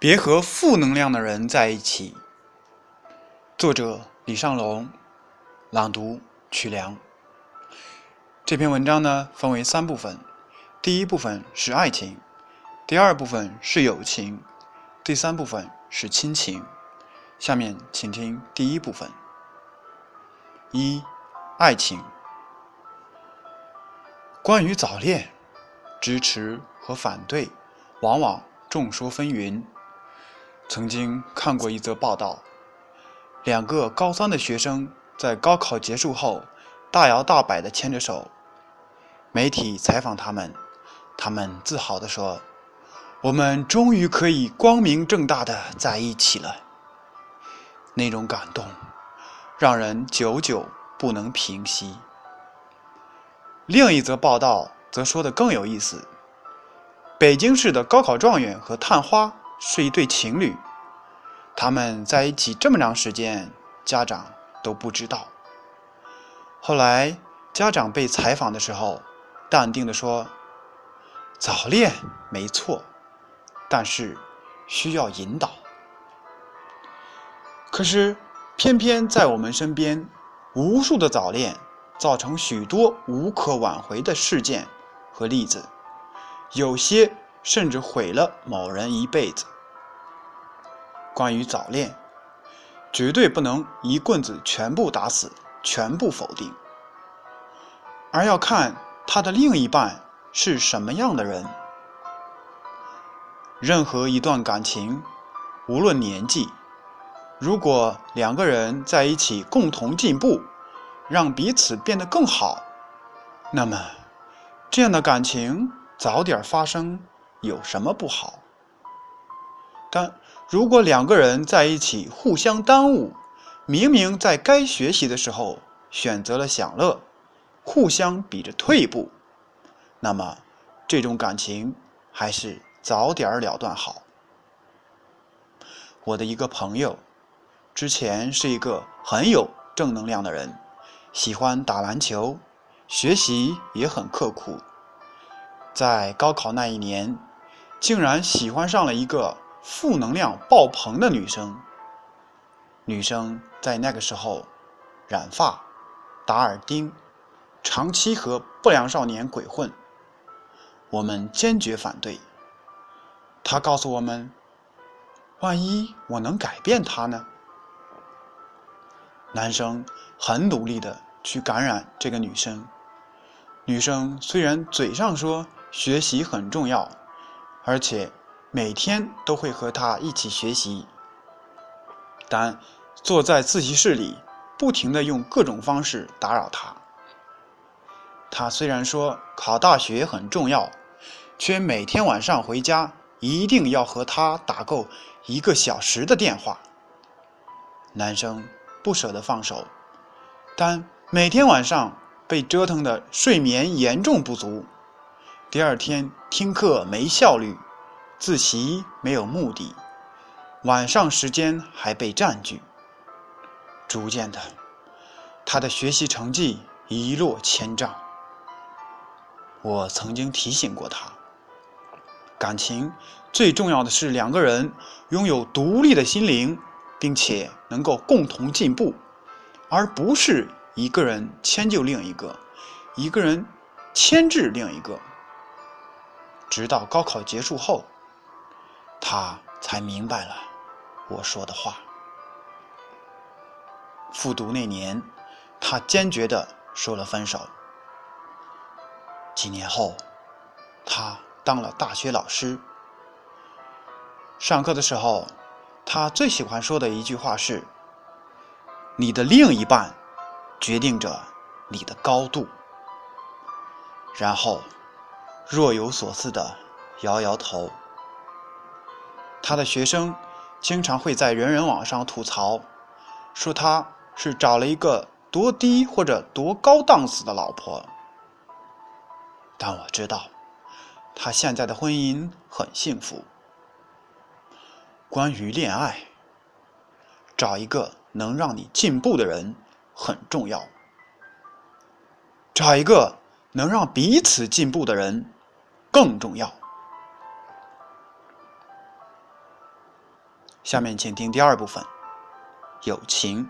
别和负能量的人在一起。作者：李尚龙，朗读：曲梁。这篇文章呢，分为三部分。第一部分是爱情，第二部分是友情，第三部分是亲情。下面请听第一部分。一、爱情。关于早恋，支持和反对，往往众说纷纭。曾经看过一则报道，两个高三的学生在高考结束后大摇大摆地牵着手。媒体采访他们，他们自豪地说：“我们终于可以光明正大地在一起了。”那种感动，让人久久不能平息。另一则报道则说的更有意思：北京市的高考状元和探花。是一对情侣，他们在一起这么长时间，家长都不知道。后来家长被采访的时候，淡定地说：“早恋没错，但是需要引导。”可是偏偏在我们身边，无数的早恋造成许多无可挽回的事件和例子，有些。甚至毁了某人一辈子。关于早恋，绝对不能一棍子全部打死，全部否定，而要看他的另一半是什么样的人。任何一段感情，无论年纪，如果两个人在一起共同进步，让彼此变得更好，那么这样的感情早点发生。有什么不好？但如果两个人在一起互相耽误，明明在该学习的时候选择了享乐，互相比着退步，那么这种感情还是早点了断好。我的一个朋友，之前是一个很有正能量的人，喜欢打篮球，学习也很刻苦，在高考那一年。竟然喜欢上了一个负能量爆棚的女生。女生在那个时候染发、打耳钉，长期和不良少年鬼混。我们坚决反对。他告诉我们：“万一我能改变他呢？”男生很努力的去感染这个女生。女生虽然嘴上说学习很重要。而且每天都会和他一起学习，但坐在自习室里，不停的用各种方式打扰他。他虽然说考大学很重要，却每天晚上回家一定要和他打够一个小时的电话。男生不舍得放手，但每天晚上被折腾的睡眠严重不足。第二天听课没效率，自习没有目的，晚上时间还被占据。逐渐的，他的学习成绩一落千丈。我曾经提醒过他，感情最重要的是两个人拥有独立的心灵，并且能够共同进步，而不是一个人迁就另一个，一个人牵制另一个。直到高考结束后，他才明白了我说的话。复读那年，他坚决的说了分手。几年后，他当了大学老师。上课的时候，他最喜欢说的一句话是：“你的另一半决定着你的高度。”然后。若有所思的摇摇头。他的学生经常会在人人网上吐槽，说他是找了一个多低或者多高档次的老婆。但我知道，他现在的婚姻很幸福。关于恋爱，找一个能让你进步的人很重要。找一个能让彼此进步的人。更重要。下面请听第二部分：友情。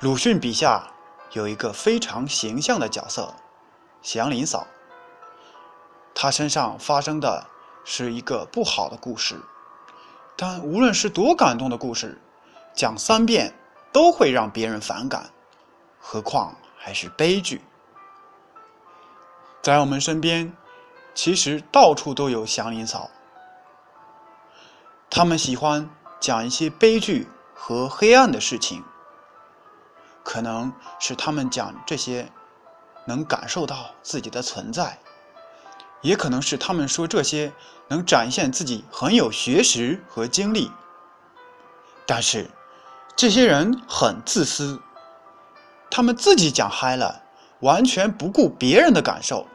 鲁迅笔下有一个非常形象的角色——祥林嫂。她身上发生的是一个不好的故事，但无论是多感动的故事，讲三遍都会让别人反感，何况还是悲剧。在我们身边，其实到处都有祥林嫂。他们喜欢讲一些悲剧和黑暗的事情。可能是他们讲这些能感受到自己的存在，也可能是他们说这些能展现自己很有学识和经历。但是，这些人很自私，他们自己讲嗨了，完全不顾别人的感受。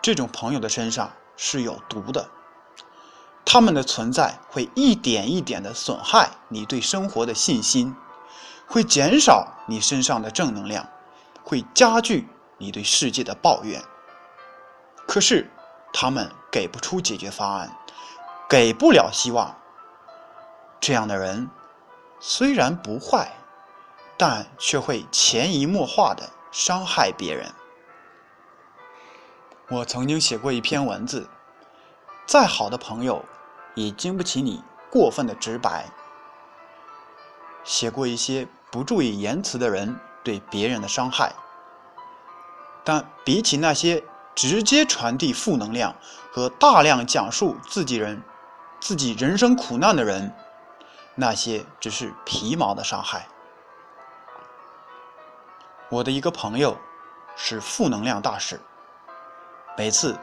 这种朋友的身上是有毒的，他们的存在会一点一点的损害你对生活的信心。会减少你身上的正能量，会加剧你对世界的抱怨。可是，他们给不出解决方案，给不了希望。这样的人虽然不坏，但却会潜移默化的伤害别人。我曾经写过一篇文字：再好的朋友，也经不起你过分的直白。写过一些不注意言辞的人对别人的伤害，但比起那些直接传递负能量和大量讲述自己人、自己人生苦难的人，那些只是皮毛的伤害。我的一个朋友是负能量大师，每次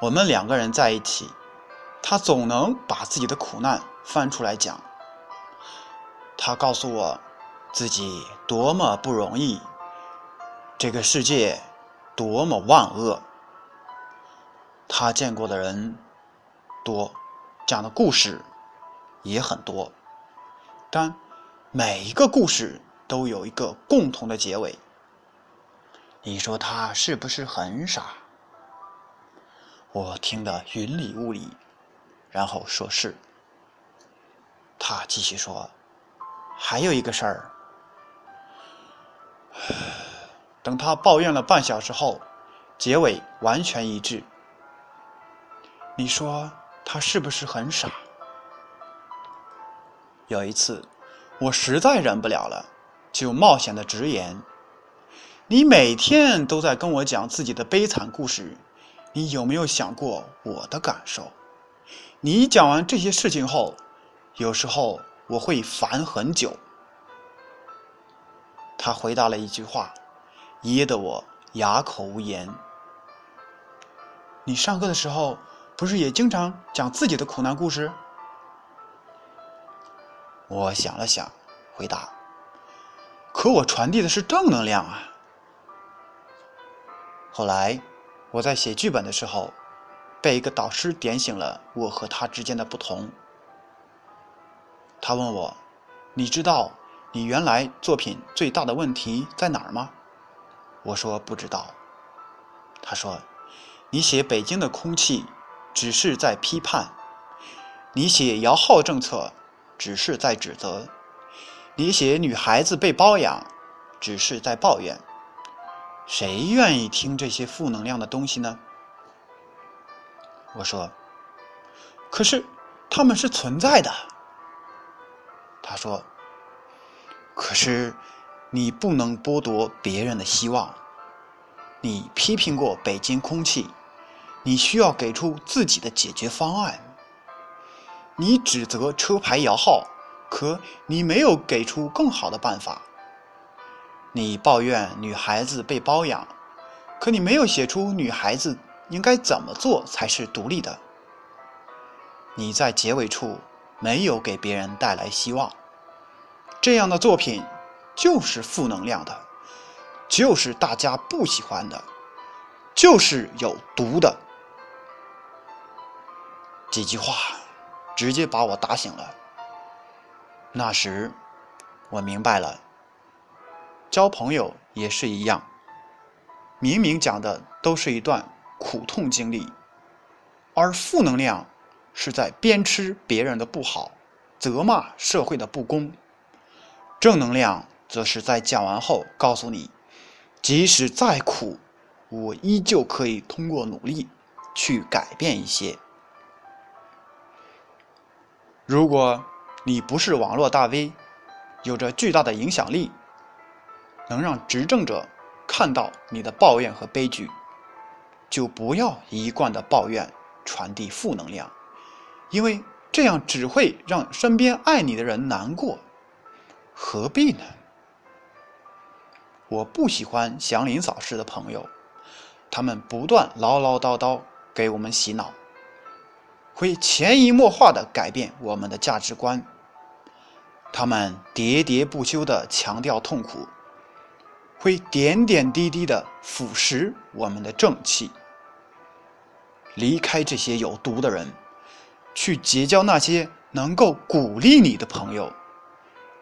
我们两个人在一起，他总能把自己的苦难翻出来讲。他告诉我，自己多么不容易，这个世界多么万恶。他见过的人多，讲的故事也很多，但每一个故事都有一个共同的结尾。你说他是不是很傻？我听得云里雾里，然后说是。他继续说。还有一个事儿，等他抱怨了半小时后，结尾完全一致。你说他是不是很傻？有一次，我实在忍不了了，就冒险的直言：“你每天都在跟我讲自己的悲惨故事，你有没有想过我的感受？你讲完这些事情后，有时候……”我会烦很久。他回答了一句话，噎得我哑口无言。你上课的时候不是也经常讲自己的苦难故事？我想了想，回答：“可我传递的是正能量啊。”后来我在写剧本的时候，被一个导师点醒了我和他之间的不同。他问我：“你知道你原来作品最大的问题在哪儿吗？”我说：“不知道。”他说：“你写北京的空气，只是在批判；你写摇号政策，只是在指责；你写女孩子被包养，只是在抱怨。谁愿意听这些负能量的东西呢？”我说：“可是他们是存在的。”他说：“可是，你不能剥夺别人的希望。你批评过北京空气，你需要给出自己的解决方案。你指责车牌摇号，可你没有给出更好的办法。你抱怨女孩子被包养，可你没有写出女孩子应该怎么做才是独立的。你在结尾处。”没有给别人带来希望，这样的作品就是负能量的，就是大家不喜欢的，就是有毒的。几句话直接把我打醒了。那时我明白了，交朋友也是一样，明明讲的都是一段苦痛经历，而负能量。是在鞭笞别人的不好，责骂社会的不公；正能量则是在讲完后告诉你，即使再苦，我依旧可以通过努力去改变一些。如果你不是网络大 V，有着巨大的影响力，能让执政者看到你的抱怨和悲剧，就不要一贯的抱怨，传递负能量，因为这样只会让身边爱你的人难过，何必呢？我不喜欢祥林嫂式的朋友，他们不断唠唠叨叨给我们洗脑。会潜移默化的改变我们的价值观，他们喋喋不休的强调痛苦，会点点滴滴的腐蚀我们的正气。离开这些有毒的人，去结交那些能够鼓励你的朋友，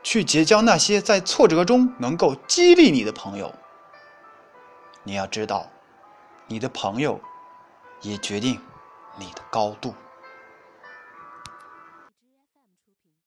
去结交那些在挫折中能够激励你的朋友。你要知道，你的朋友也决定你的高度。